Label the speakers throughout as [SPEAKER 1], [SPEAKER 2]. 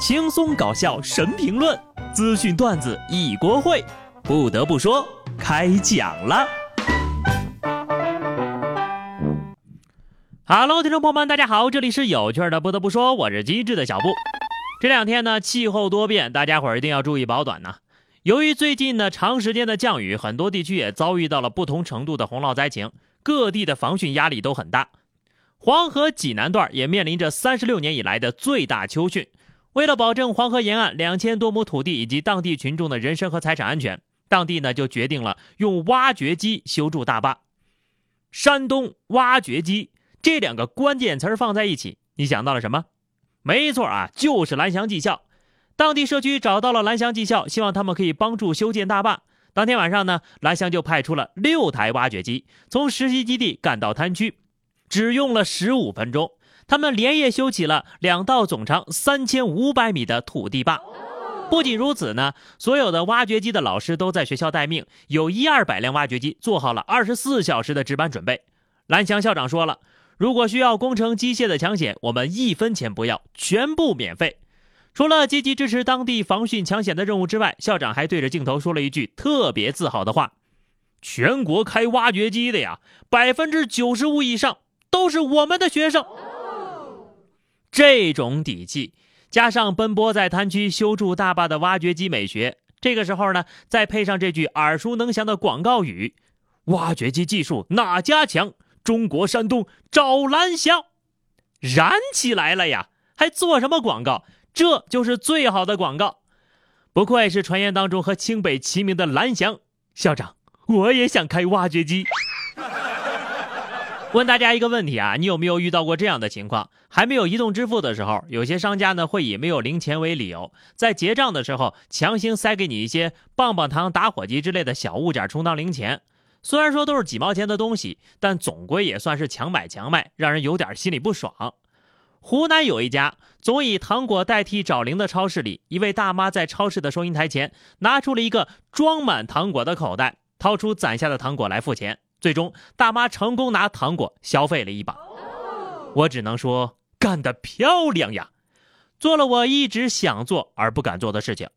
[SPEAKER 1] 轻松搞笑神评论，资讯段子一锅烩。不得不说，开讲了。Hello，听众朋友们，大家好，这里是有趣的。不得不说，我是机智的小布。这两天呢，气候多变，大家伙儿一定要注意保暖呢。由于最近呢长时间的降雨，很多地区也遭遇到了不同程度的洪涝灾情，各地的防汛压力都很大。黄河济南段也面临着三十六年以来的最大秋汛。为了保证黄河沿岸两千多亩土地以及当地群众的人身和财产安全，当地呢就决定了用挖掘机修筑大坝。山东挖掘机这两个关键词放在一起，你想到了什么？没错啊，就是蓝翔技校。当地社区找到了蓝翔技校，希望他们可以帮助修建大坝。当天晚上呢，蓝翔就派出了六台挖掘机从实习基地赶到滩区，只用了十五分钟。他们连夜修起了两道总长三千五百米的土地坝。不仅如此呢，所有的挖掘机的老师都在学校待命，有一二百辆挖掘机做好了二十四小时的值班准备。蓝翔校长说了，如果需要工程机械的抢险，我们一分钱不要，全部免费。除了积极支持当地防汛抢险的任务之外，校长还对着镜头说了一句特别自豪的话：“全国开挖掘机的呀，百分之九十五以上都是我们的学生。”这种底气，加上奔波在滩区修筑大坝的挖掘机美学，这个时候呢，再配上这句耳熟能详的广告语：“挖掘机技术哪家强？中国山东找蓝翔。”燃起来了呀！还做什么广告？这就是最好的广告。不愧是传言当中和清北齐名的蓝翔校长，我也想开挖掘机。问大家一个问题啊，你有没有遇到过这样的情况？还没有移动支付的时候，有些商家呢会以没有零钱为理由，在结账的时候强行塞给你一些棒棒糖、打火机之类的小物件充当零钱。虽然说都是几毛钱的东西，但总归也算是强买强卖，让人有点心里不爽。湖南有一家总以糖果代替找零的超市里，一位大妈在超市的收银台前拿出了一个装满糖果的口袋，掏出攒下的糖果来付钱。最终，大妈成功拿糖果消费了一把。我只能说，干得漂亮呀！做了我一直想做而不敢做的事情。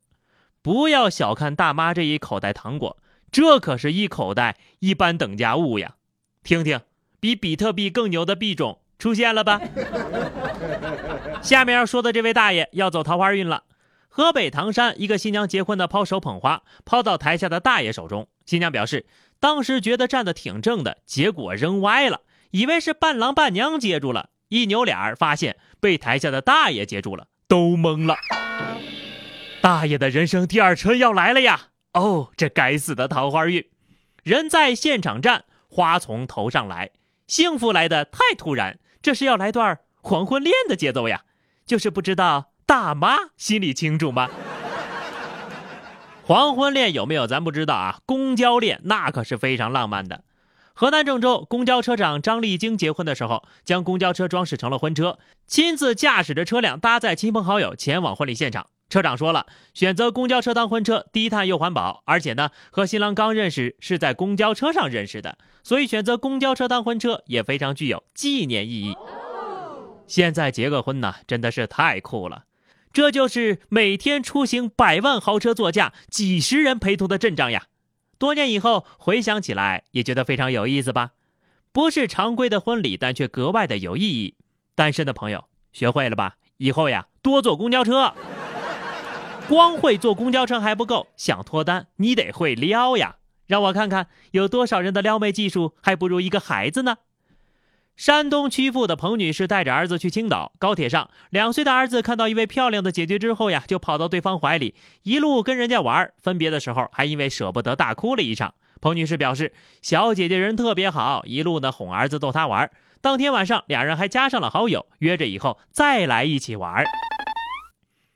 [SPEAKER 1] 不要小看大妈这一口袋糖果，这可是一口袋一般等价物呀！听听，比比特币更牛的币种出现了吧？下面要说的这位大爷要走桃花运了。河北唐山一个新娘结婚的抛手捧花，抛到台下的大爷手中。新娘表示。当时觉得站得挺正的，结果扔歪了，以为是伴郎伴娘接住了，一扭脸儿发现被台下的大爷接住了，都懵了。大爷的人生第二春要来了呀！哦，这该死的桃花运，人在现场站，花从头上来，幸福来的太突然，这是要来段黄昏恋的节奏呀！就是不知道大妈心里清楚吗？黄昏恋有没有？咱不知道啊。公交恋那可是非常浪漫的。河南郑州公交车长张丽晶结婚的时候，将公交车装饰成了婚车，亲自驾驶着车辆搭载亲朋好友前往婚礼现场。车长说了，选择公交车当婚车，低碳又环保，而且呢，和新郎刚认识是在公交车上认识的，所以选择公交车当婚车也非常具有纪念意义。现在结个婚呢，真的是太酷了。这就是每天出行百万豪车座驾、几十人陪同的阵仗呀！多年以后回想起来，也觉得非常有意思吧？不是常规的婚礼，但却格外的有意义。单身的朋友学会了吧？以后呀，多坐公交车。光会坐公交车还不够，想脱单你得会撩呀！让我看看有多少人的撩妹技术还不如一个孩子呢？山东曲阜的彭女士带着儿子去青岛，高铁上，两岁的儿子看到一位漂亮的姐姐之后呀，就跑到对方怀里，一路跟人家玩。分别的时候，还因为舍不得大哭了一场。彭女士表示，小姐姐人特别好，一路呢哄儿子逗他玩。当天晚上，俩人还加上了好友，约着以后再来一起玩。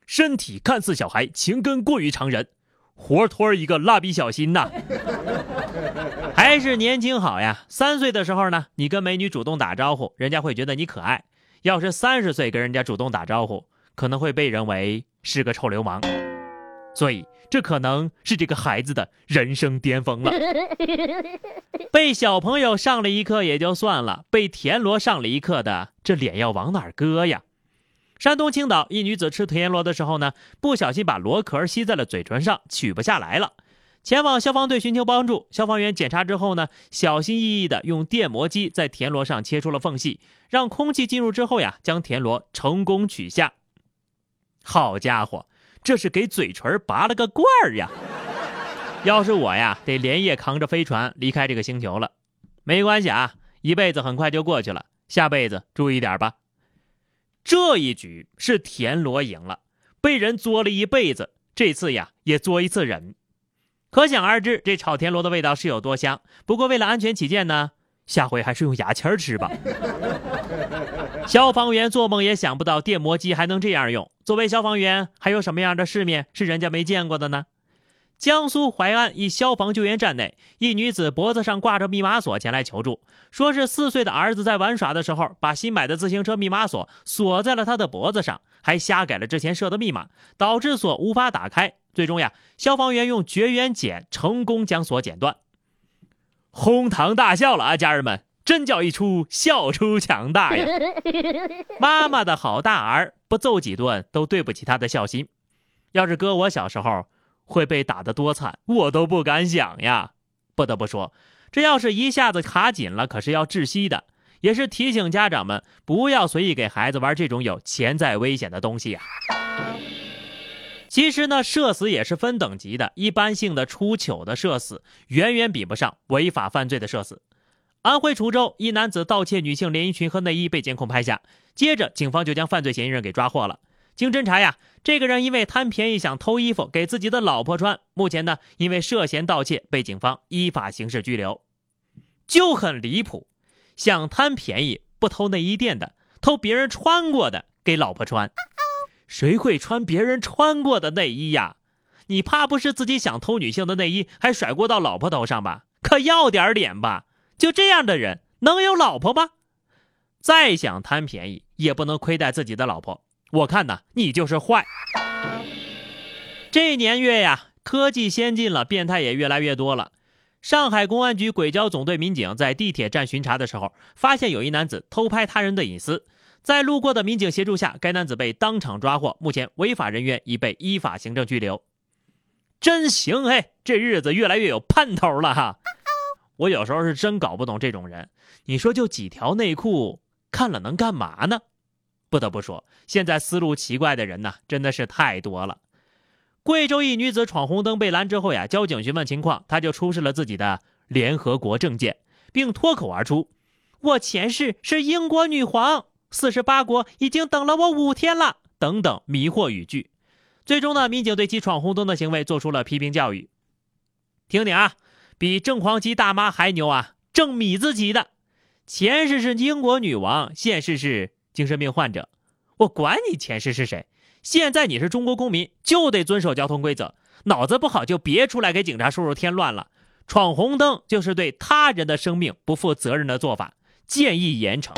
[SPEAKER 1] 身体看似小孩，情根过于常人，活脱一个蜡笔小新呐。还是年轻好呀！三岁的时候呢，你跟美女主动打招呼，人家会觉得你可爱；要是三十岁跟人家主动打招呼，可能会被认为是个臭流氓。所以，这可能是这个孩子的人生巅峰了。被小朋友上了一课也就算了，被田螺上了一课的，这脸要往哪儿搁呀？山东青岛一女子吃田螺的时候呢，不小心把螺壳吸在了嘴唇上，取不下来了。前往消防队寻求帮助，消防员检查之后呢，小心翼翼地用电磨机在田螺上切出了缝隙，让空气进入之后呀，将田螺成功取下。好家伙，这是给嘴唇拔了个罐儿呀！要是我呀，得连夜扛着飞船离开这个星球了。没关系啊，一辈子很快就过去了，下辈子注意点吧。这一局是田螺赢了，被人作了一辈子，这次呀也作一次人。可想而知，这炒田螺的味道是有多香。不过为了安全起见呢，下回还是用牙签吃吧。消防员做梦也想不到电磨机还能这样用。作为消防员，还有什么样的世面是人家没见过的呢？江苏淮安一消防救援站内，一女子脖子上挂着密码锁前来求助，说是四岁的儿子在玩耍的时候，把新买的自行车密码锁锁在了他的脖子上，还瞎改了之前设的密码，导致锁无法打开。最终呀，消防员用绝缘剪成功将锁剪断，哄堂大笑了啊！家人们，真叫一出笑出强大呀！妈妈的好大儿，不揍几顿都对不起他的孝心。要是搁我小时候。会被打得多惨，我都不敢想呀！不得不说，这要是一下子卡紧了，可是要窒息的。也是提醒家长们不要随意给孩子玩这种有潜在危险的东西呀。其实呢，社死也是分等级的，一般性的出糗的社死远远比不上违法犯罪的社死。安徽滁州一男子盗窃女性连衣裙和内衣被监控拍下，接着警方就将犯罪嫌疑人给抓获了。经侦查呀，这个人因为贪便宜想偷衣服给自己的老婆穿，目前呢因为涉嫌盗窃被警方依法刑事拘留。就很离谱，想贪便宜不偷内衣店的，偷别人穿过的给老婆穿。谁会穿别人穿过的内衣呀？你怕不是自己想偷女性的内衣还甩锅到老婆头上吧？可要点脸吧！就这样的人能有老婆吗？再想贪便宜也不能亏待自己的老婆。我看呐，你就是坏。这年月呀，科技先进了，变态也越来越多了。上海公安局轨交总队民警在地铁站巡查的时候，发现有一男子偷拍他人的隐私，在路过的民警协助下，该男子被当场抓获。目前，违法人员已被依法行政拘留。真行哎，这日子越来越有盼头了哈。我有时候是真搞不懂这种人，你说就几条内裤，看了能干嘛呢？不得不说，现在思路奇怪的人呢，真的是太多了。贵州一女子闯红灯被拦之后呀，交警询问情况，她就出示了自己的联合国证件，并脱口而出：“我前世是英国女皇，四十八国已经等了我五天了。”等等迷惑语句。最终呢，民警对其闯红灯的行为做出了批评教育。听听啊，比正黄旗大妈还牛啊，正米字旗的，前世是英国女王，现世是。精神病患者，我管你前世是谁，现在你是中国公民，就得遵守交通规则。脑子不好就别出来给警察叔叔添乱了。闯红灯就是对他人的生命不负责任的做法，建议严惩。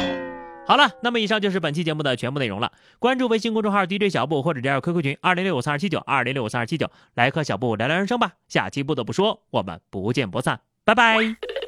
[SPEAKER 1] 好了，那么以上就是本期节目的全部内容了。关注微信公众号 DJ 小布或者加入 QQ 群二零六五三二七九二零六五三二七九，来和小布聊聊人生吧。下期不得不说，我们不见不散，拜拜。